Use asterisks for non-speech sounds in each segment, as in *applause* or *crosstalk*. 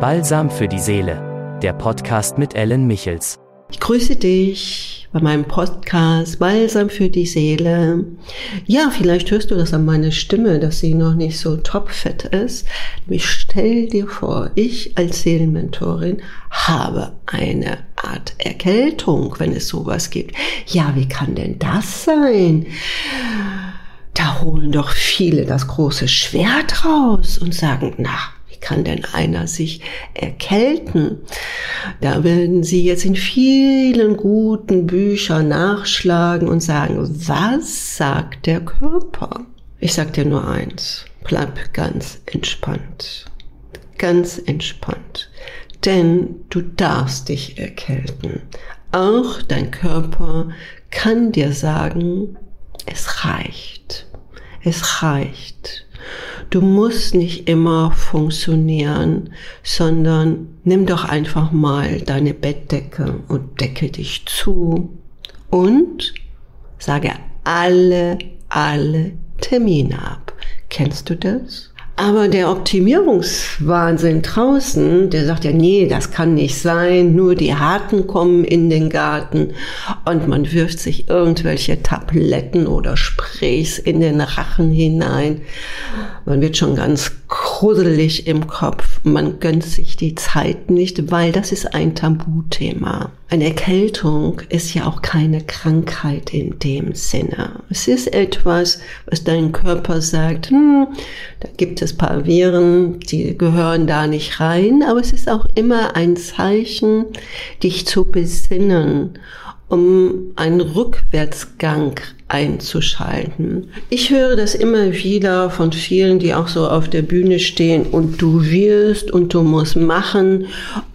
Balsam für die Seele, der Podcast mit Ellen Michels. Ich grüße dich bei meinem Podcast Balsam für die Seele. Ja, vielleicht hörst du das an meiner Stimme, dass sie noch nicht so topfett ist. Ich stell dir vor, ich als Seelenmentorin habe eine Art Erkältung, wenn es sowas gibt. Ja, wie kann denn das sein? Da holen doch viele das große Schwert raus und sagen, na, kann denn einer sich erkälten? Da werden Sie jetzt in vielen guten Büchern nachschlagen und sagen, was sagt der Körper? Ich sag dir nur eins, bleib ganz entspannt. Ganz entspannt. Denn du darfst dich erkälten. Auch dein Körper kann dir sagen, es reicht. Es reicht. Du musst nicht immer funktionieren, sondern nimm doch einfach mal deine Bettdecke und decke dich zu und sage alle, alle Termine ab. Kennst du das? Aber der Optimierungswahnsinn draußen, der sagt ja, nee, das kann nicht sein, nur die Harten kommen in den Garten und man wirft sich irgendwelche Tabletten oder Sprays in den Rachen hinein. Man wird schon ganz gruselig im Kopf, man gönnt sich die Zeit nicht, weil das ist ein Tabuthema. Eine Erkältung ist ja auch keine Krankheit in dem Sinne. Es ist etwas, was dein Körper sagt, hm, da gibt es paar Viren, die gehören da nicht rein, aber es ist auch immer ein Zeichen, dich zu besinnen, um einen Rückwärtsgang einzuschalten. Ich höre das immer wieder von vielen, die auch so auf der Bühne stehen und du wirst und du musst machen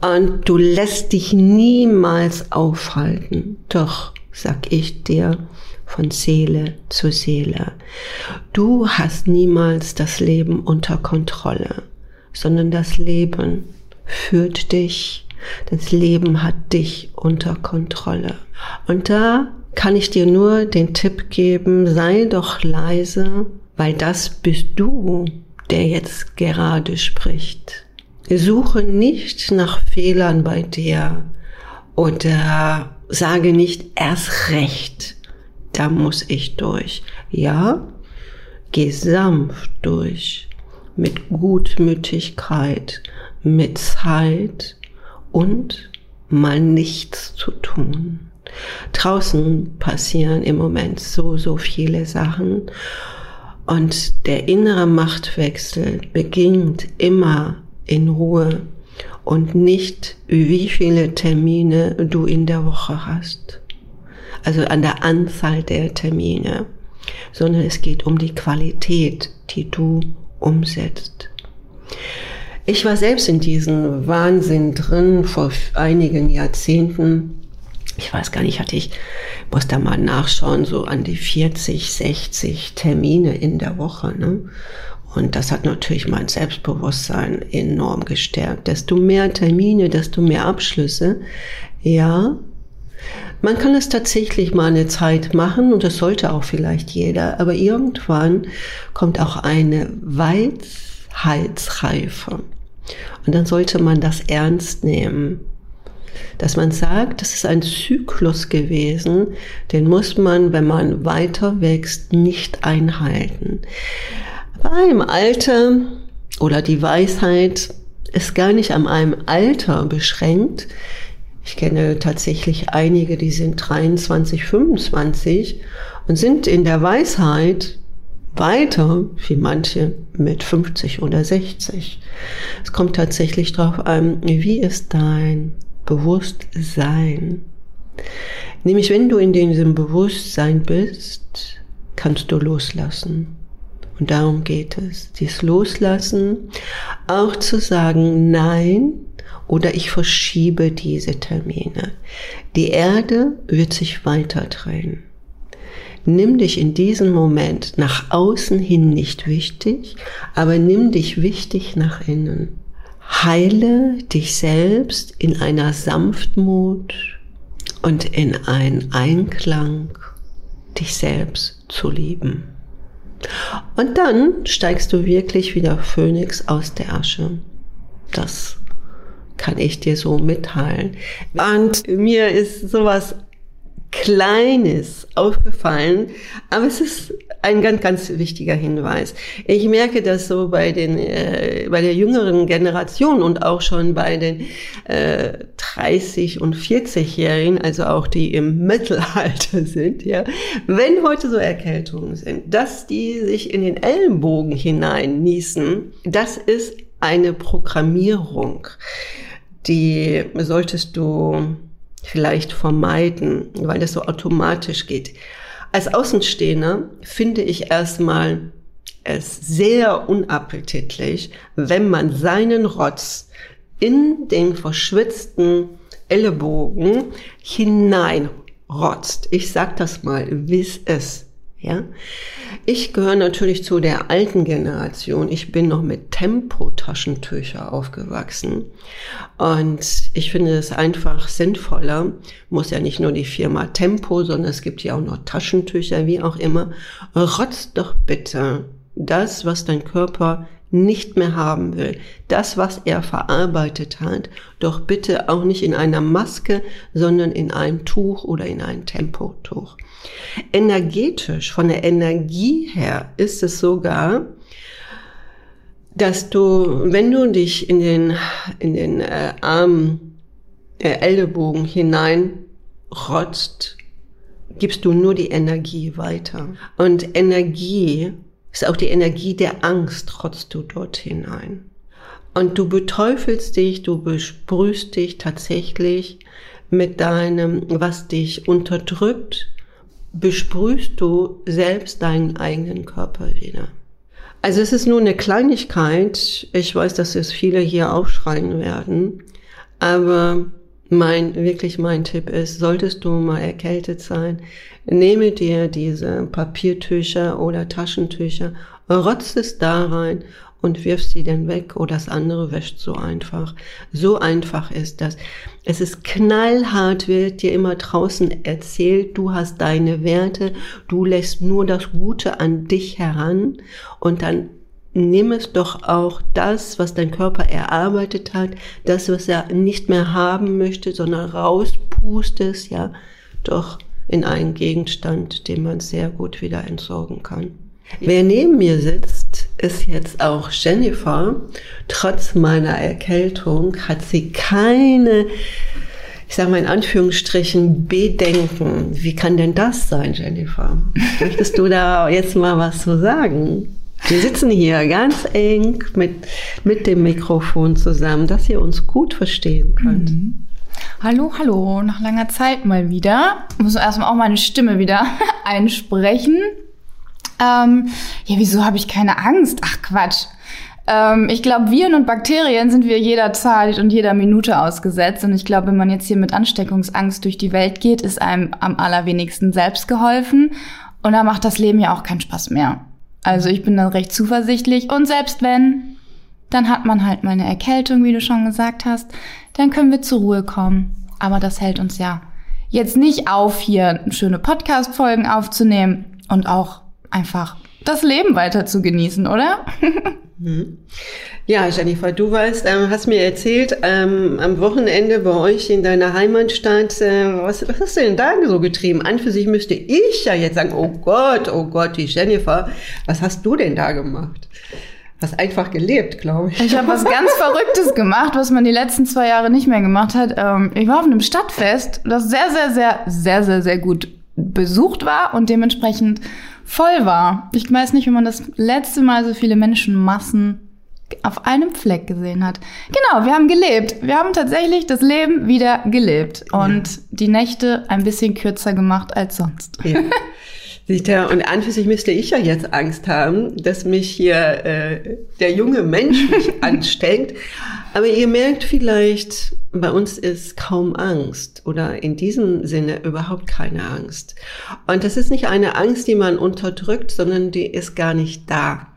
und du lässt dich niemals aufhalten. Doch, sag ich dir, von Seele zu Seele. Du hast niemals das Leben unter Kontrolle, sondern das Leben führt dich. Das Leben hat dich unter Kontrolle. Und da kann ich dir nur den Tipp geben, sei doch leise, weil das bist du, der jetzt gerade spricht. Suche nicht nach Fehlern bei dir oder sage nicht erst recht, da muss ich durch. Ja, geh sanft durch, mit Gutmütigkeit, mit Zeit und mal nichts zu tun. Draußen passieren im Moment so, so viele Sachen und der innere Machtwechsel beginnt immer in Ruhe und nicht, wie viele Termine du in der Woche hast. Also an der Anzahl der Termine, sondern es geht um die Qualität, die du umsetzt. Ich war selbst in diesem Wahnsinn drin vor einigen Jahrzehnten ich weiß gar nicht, hatte ich, muss da mal nachschauen, so an die 40, 60 Termine in der Woche. Ne? Und das hat natürlich mein Selbstbewusstsein enorm gestärkt. Desto mehr Termine, desto mehr Abschlüsse. Ja, man kann es tatsächlich mal eine Zeit machen und das sollte auch vielleicht jeder, aber irgendwann kommt auch eine Weisheitsreife. Und dann sollte man das ernst nehmen dass man sagt, das ist ein Zyklus gewesen, den muss man, wenn man weiter wächst, nicht einhalten. Aber im Alter oder die Weisheit ist gar nicht an einem Alter beschränkt. Ich kenne tatsächlich einige, die sind 23, 25 und sind in der Weisheit weiter wie manche mit 50 oder 60. Es kommt tatsächlich darauf an, wie ist dein Bewusstsein. Nämlich wenn du in diesem Bewusstsein bist, kannst du loslassen. Und darum geht es, dies Loslassen, auch zu sagen Nein oder ich verschiebe diese Termine. Die Erde wird sich weiter drehen. Nimm dich in diesem Moment nach außen hin nicht wichtig, aber nimm dich wichtig nach innen. Heile dich selbst in einer Sanftmut und in ein Einklang, dich selbst zu lieben. Und dann steigst du wirklich wieder Phönix aus der Asche. Das kann ich dir so mitteilen. Und mir ist sowas Kleines aufgefallen, aber es ist ein ganz, ganz wichtiger Hinweis. Ich merke das so bei den, äh, bei der jüngeren Generation und auch schon bei den äh, 30 und 40-Jährigen, also auch die im *laughs* Mittelalter sind, ja. Wenn heute so Erkältungen sind, dass die sich in den Ellenbogen hinein niesen, das ist eine Programmierung. Die solltest du vielleicht vermeiden, weil das so automatisch geht. Als Außenstehender finde ich erstmal es sehr unappetitlich, wenn man seinen Rotz in den verschwitzten Ellenbogen hineinrotzt. Ich sag das mal, wie es ist. Ja, ich gehöre natürlich zu der alten Generation. Ich bin noch mit Tempo-Taschentücher aufgewachsen. Und ich finde es einfach sinnvoller. Muss ja nicht nur die Firma Tempo, sondern es gibt ja auch noch Taschentücher, wie auch immer. Rotz doch bitte das, was dein Körper nicht mehr haben will. Das, was er verarbeitet hat, doch bitte auch nicht in einer Maske, sondern in einem Tuch oder in einem Tempotuch. Energetisch, von der Energie her, ist es sogar, dass du, wenn du dich in den, in den äh, Arm, äh, Ellenbogen hineinrotzt, gibst du nur die Energie weiter. Und Energie ist auch die Energie der Angst, trotzt du dort hinein. Und du beteufelst dich, du besprühst dich tatsächlich mit deinem, was dich unterdrückt, besprühst du selbst deinen eigenen Körper wieder. Also es ist nur eine Kleinigkeit. Ich weiß, dass es viele hier aufschreien werden. Aber mein, wirklich mein Tipp ist, solltest du mal erkältet sein, nehme dir diese Papiertücher oder Taschentücher, rotz es da rein und wirf sie dann weg oder das andere wäscht so einfach. So einfach ist das. Es ist knallhart, wird dir immer draußen erzählt, du hast deine Werte, du lässt nur das Gute an dich heran und dann nimm es doch auch das, was dein Körper erarbeitet hat, das, was er nicht mehr haben möchte, sondern rauspust es, ja, doch in einen Gegenstand, den man sehr gut wieder entsorgen kann. Wer neben mir sitzt, ist jetzt auch Jennifer. Trotz meiner Erkältung hat sie keine, ich sage mal in Anführungsstrichen, Bedenken. Wie kann denn das sein, Jennifer? Möchtest du da jetzt mal was zu sagen? Wir sitzen hier ganz eng mit, mit dem Mikrofon zusammen, dass ihr uns gut verstehen könnt. Mhm. Hallo, hallo, nach langer Zeit mal wieder. Ich muss erstmal auch meine Stimme wieder *laughs* einsprechen. Ähm, ja, wieso habe ich keine Angst? Ach Quatsch. Ähm, ich glaube, Viren und Bakterien sind wir jederzeit und jeder Minute ausgesetzt. Und ich glaube, wenn man jetzt hier mit Ansteckungsangst durch die Welt geht, ist einem am allerwenigsten selbst geholfen. Und da macht das Leben ja auch keinen Spaß mehr. Also ich bin dann recht zuversichtlich. Und selbst wenn, dann hat man halt mal eine Erkältung, wie du schon gesagt hast. Dann können wir zur Ruhe kommen. Aber das hält uns ja jetzt nicht auf, hier schöne Podcast-Folgen aufzunehmen und auch einfach das Leben weiter zu genießen, oder? *laughs* Mhm. Ja, Jennifer, du weißt, ähm, hast mir erzählt, ähm, am Wochenende bei euch in deiner Heimatstadt, äh, was, was hast du denn da so getrieben? An für sich müsste ich ja jetzt sagen, oh Gott, oh Gott, die Jennifer, was hast du denn da gemacht? Hast einfach gelebt, glaube ich. Ich habe was *laughs* ganz Verrücktes gemacht, was man die letzten zwei Jahre nicht mehr gemacht hat. Ähm, ich war auf einem Stadtfest, das sehr, sehr, sehr, sehr, sehr, sehr gut besucht war und dementsprechend voll war. Ich weiß nicht, wie man das letzte Mal so viele Menschenmassen auf einem Fleck gesehen hat. Genau, wir haben gelebt. Wir haben tatsächlich das Leben wieder gelebt und ja. die Nächte ein bisschen kürzer gemacht als sonst. Ja. Und an für sich müsste ich ja jetzt Angst haben, dass mich hier äh, der junge Mensch mich *laughs* ansteckt. Aber ihr merkt vielleicht, bei uns ist kaum Angst oder in diesem Sinne überhaupt keine Angst. Und das ist nicht eine Angst, die man unterdrückt, sondern die ist gar nicht da.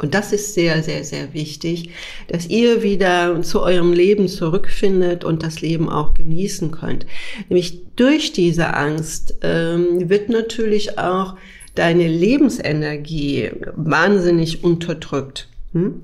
Und das ist sehr, sehr, sehr wichtig, dass ihr wieder zu eurem Leben zurückfindet und das Leben auch genießen könnt. Nämlich durch diese Angst ähm, wird natürlich auch deine Lebensenergie wahnsinnig unterdrückt. Hm?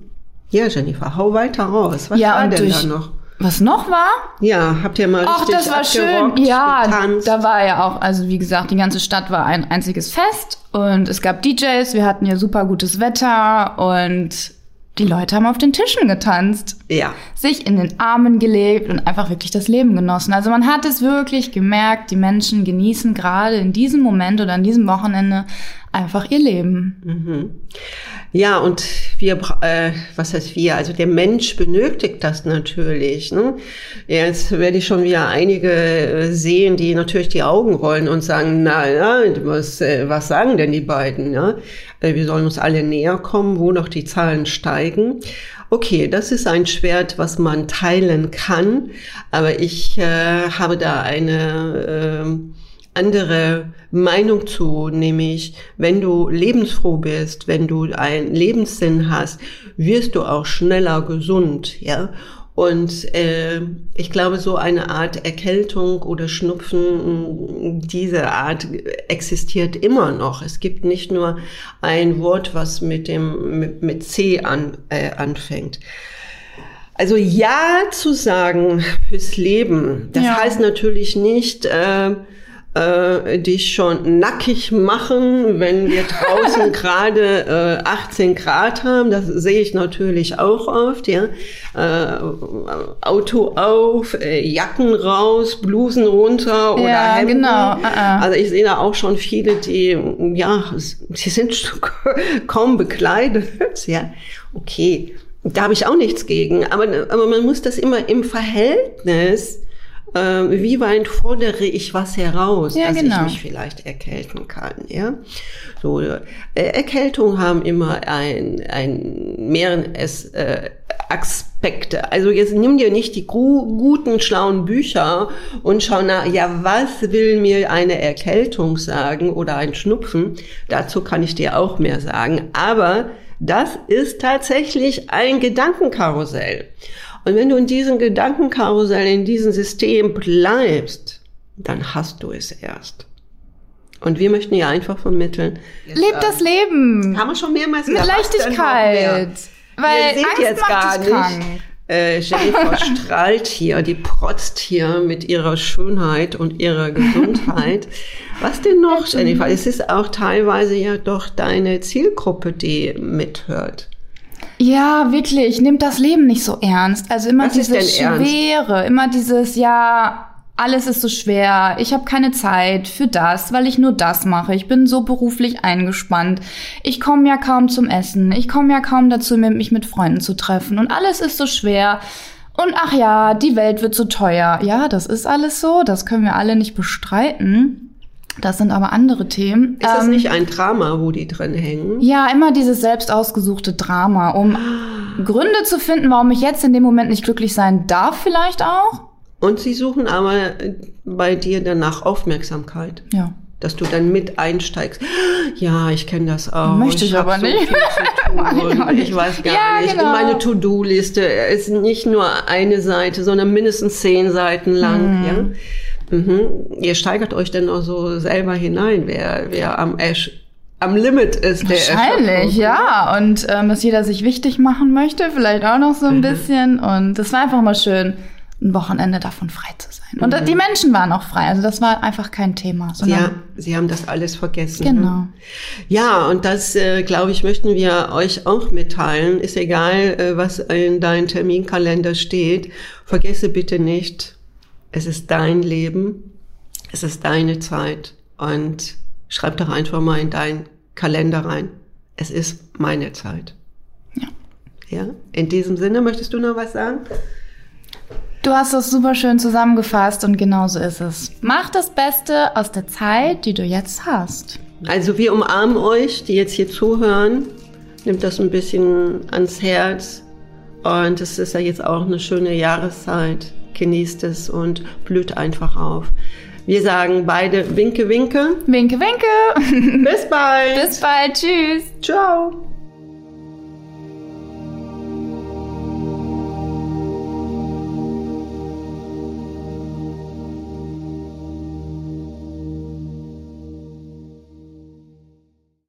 Ja, Jennifer, hau weiter raus. Was ja, war denn durch, da noch? Was noch war? Ja, habt ihr mal Ach, richtig das war schön. Ja, getanzt? da war ja auch, also wie gesagt, die ganze Stadt war ein einziges Fest und es gab DJs, wir hatten ja super gutes Wetter und die Leute haben auf den Tischen getanzt, Ja. sich in den Armen gelegt und einfach wirklich das Leben genossen. Also man hat es wirklich gemerkt, die Menschen genießen gerade in diesem Moment oder an diesem Wochenende einfach ihr Leben. Ja, und wir, äh, was heißt wir? Also der Mensch benötigt das natürlich. Ne? Jetzt werde ich schon wieder einige äh, sehen, die natürlich die Augen rollen und sagen, na, na was, äh, was sagen denn die beiden? Ja? Äh, wir sollen uns alle näher kommen, wo noch die Zahlen steigen. Okay, das ist ein Schwert, was man teilen kann, aber ich äh, habe da eine ähm, andere Meinung zu, nämlich wenn du lebensfroh bist, wenn du einen Lebenssinn hast, wirst du auch schneller gesund, ja. Und äh, ich glaube, so eine Art Erkältung oder Schnupfen, diese Art existiert immer noch. Es gibt nicht nur ein Wort, was mit dem mit, mit C an, äh, anfängt. Also ja zu sagen fürs Leben, das Ja. heißt natürlich nicht äh, äh, dich schon nackig machen, wenn wir *laughs* draußen gerade äh, 18 Grad haben. Das sehe ich natürlich auch oft. Ja, äh, Auto auf, äh, Jacken raus, Blusen runter oder Ja, Hemden. genau. Ah, ah. Also ich sehe da auch schon viele, die ja, sie sind *laughs* kaum bekleidet. Ja, okay. Da habe ich auch nichts gegen, aber, aber man muss das immer im Verhältnis, äh, wie weit fordere ich was heraus, Ja, dass genau. ich mich vielleicht erkälten kann. Ja, so äh, Erkältungen haben immer ein, ein mehreren es, äh, Aspekte. Also jetzt nimm dir nicht die gu guten, schlauen Bücher und schau nach, ja, was will mir eine Erkältung sagen oder ein Schnupfen? Dazu kann ich dir auch mehr sagen. Aber das ist tatsächlich ein Gedankenkarussell. Und wenn du in diesem Gedankenkarussell, in diesem System bleibst, dann hast du es erst. Und wir möchten ja einfach vermitteln. Lebt das Leben Haben wir schon mehrmals mit? Leichtigkeit. Weil Ihr seht Angst jetzt macht gar dich nicht. krank. Äh, Jennifer *laughs* strahlt hier, die protzt hier mit ihrer Schönheit und ihrer Gesundheit. *laughs* Was denn noch, Jennifer? Es ist auch teilweise ja doch deine Zielgruppe, die mithört. Ja, wirklich. Nimmt das Leben nicht so ernst. Also immer Was dieses denn ernst? Schwere, immer dieses, ja, alles ist so schwer, ich habe keine Zeit für das, weil ich nur das mache. Ich bin so beruflich eingespannt. Ich komme ja kaum zum Essen. Ich komme ja kaum dazu, mich mit Freunden zu treffen. Und alles ist so schwer. Und ach ja, die Welt wird so teuer. Ja, das ist alles so. Das können wir alle nicht bestreiten. Das sind aber andere Themen. Ist das Ähm, nicht ein Drama, wo die drin hängen? ja, immer dieses selbst ausgesuchte Drama, um Gründe zu finden, warum ich jetzt in dem Moment nicht glücklich sein darf, vielleicht auch. Und sie suchen aber bei dir danach Aufmerksamkeit. Ja. Dass du dann mit einsteigst. Ja, ich kenne das auch. Möchte ich hab aber so nicht. Viel zu *laughs* Mach ich. Ich weiß gar Ja, nicht. genau. Und meine To-Do-Liste ist nicht nur eine Seite, sondern mindestens zehn Seiten lang. Ja? Mhm. Ihr steigert euch dann auch so selber hinein, wer, wer am, Esch, am Limit ist. Der Wahrscheinlich, ja. Und ähm, dass jeder sich wichtig machen möchte, vielleicht auch noch so Mhm. ein bisschen. Und das war einfach mal schön, ein Wochenende davon frei zu sein. Und Mhm. die Menschen waren auch frei. Also das war einfach kein Thema. Ja, sie haben das alles vergessen. Genau. Ja, und das, äh, glaube ich, möchten wir euch auch mitteilen. Ist egal, äh, was in deinem Terminkalender steht. Vergesse bitte nicht, es ist dein Leben, es ist deine Zeit. Und schreib doch einfach mal in deinen Kalender rein. Es ist meine Zeit. Ja. Ja, in diesem Sinne, möchtest du noch was sagen? Du hast das super schön zusammengefasst und genau so ist es. Mach das Beste aus der Zeit, die du jetzt hast. Also wir umarmen euch, die jetzt hier zuhören. Nimmt das ein bisschen ans Herz. Und es ist ja jetzt auch eine schöne Jahreszeit. Genießt es und blüht einfach auf. Wir sagen beide Winke, Winke. Winke, winke. Bis bald. Bis bald. Tschüss. Ciao.